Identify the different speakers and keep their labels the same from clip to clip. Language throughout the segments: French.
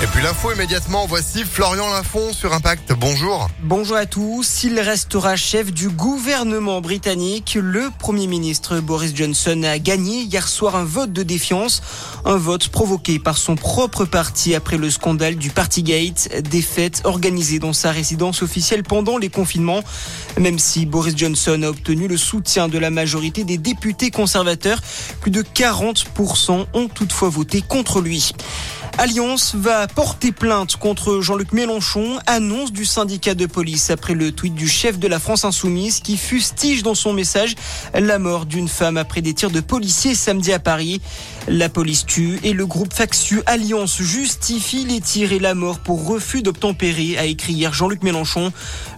Speaker 1: Et puis l'info immédiatement, voici Florian Lafont sur Impact. Bonjour.
Speaker 2: Bonjour à tous. Il restera chef du gouvernement britannique. Le Premier ministre Boris Johnson a gagné hier soir un vote de défiance. Un vote provoqué par son propre parti après le scandale du Partygate, des fêtes organisées dans sa résidence officielle pendant les confinements. Même si Boris Johnson a obtenu le soutien de la majorité des députés conservateurs, plus de 40% ont toutefois voté contre lui. Alliance va porter plainte contre Jean-Luc Mélenchon, annonce du syndicat de police après le tweet du chef de la France Insoumise qui fustige dans son message la mort d'une femme après des tirs de policiers samedi à Paris. La police tue et le groupe factieux Alliance justifie les tirs et la mort pour refus d'obtempérer, a écrit hier Jean-Luc Mélenchon.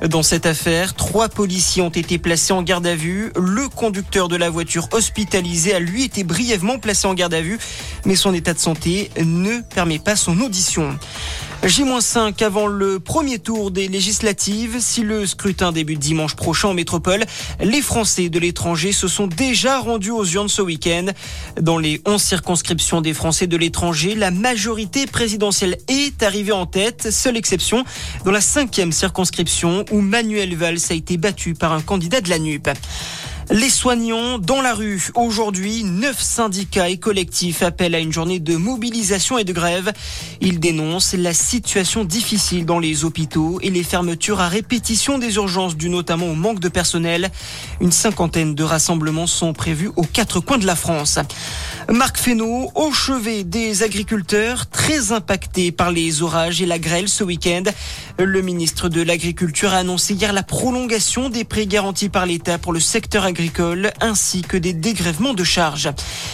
Speaker 2: Dans cette affaire, trois policiers ont été placés en garde à vue. Le conducteur de la voiture hospitalisée a lui été brièvement placé en garde à vue, mais son état de santé ne permet pas son audition. J-5 avant le premier tour des législatives. Si le scrutin débute dimanche prochain en métropole, les Français de l'étranger se sont déjà rendus aux urnes ce week-end. Dans les 11 circonscriptions des Français de l'étranger, la majorité présidentielle est arrivée en tête. Seule exception dans la cinquième circonscription où Manuel Valls a été battu par un candidat de la NUP. Les soignants dans la rue. Aujourd'hui, neuf syndicats et collectifs appellent à une journée de mobilisation et de grève. Ils dénoncent la situation difficile dans les hôpitaux et les fermetures à répétition des urgences dues notamment au manque de personnel. Une cinquantaine de rassemblements sont prévus aux quatre coins de la France. Marc Fesneau, au chevet des agriculteurs, très impactés par les orages et la grêle ce week-end. Le ministre de l'Agriculture a annoncé hier la prolongation des prêts garantis par l'État pour le secteur agricole ainsi que des dégrèvements de charges.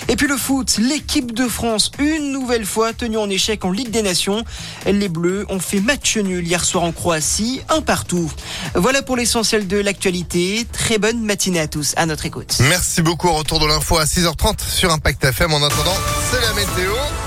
Speaker 2: Et puis le foot, l'équipe de France, une nouvelle fois tenue en échec en Ligue des Nations. Les Bleus ont fait match nul hier soir en Croatie, un partout. Voilà pour l'essentiel de l'actualité. Très bonne matinée à tous, à notre écoute.
Speaker 1: Merci beaucoup. Retour de l'info à 6h30 sur Impact FM. En attendant, c'est la météo.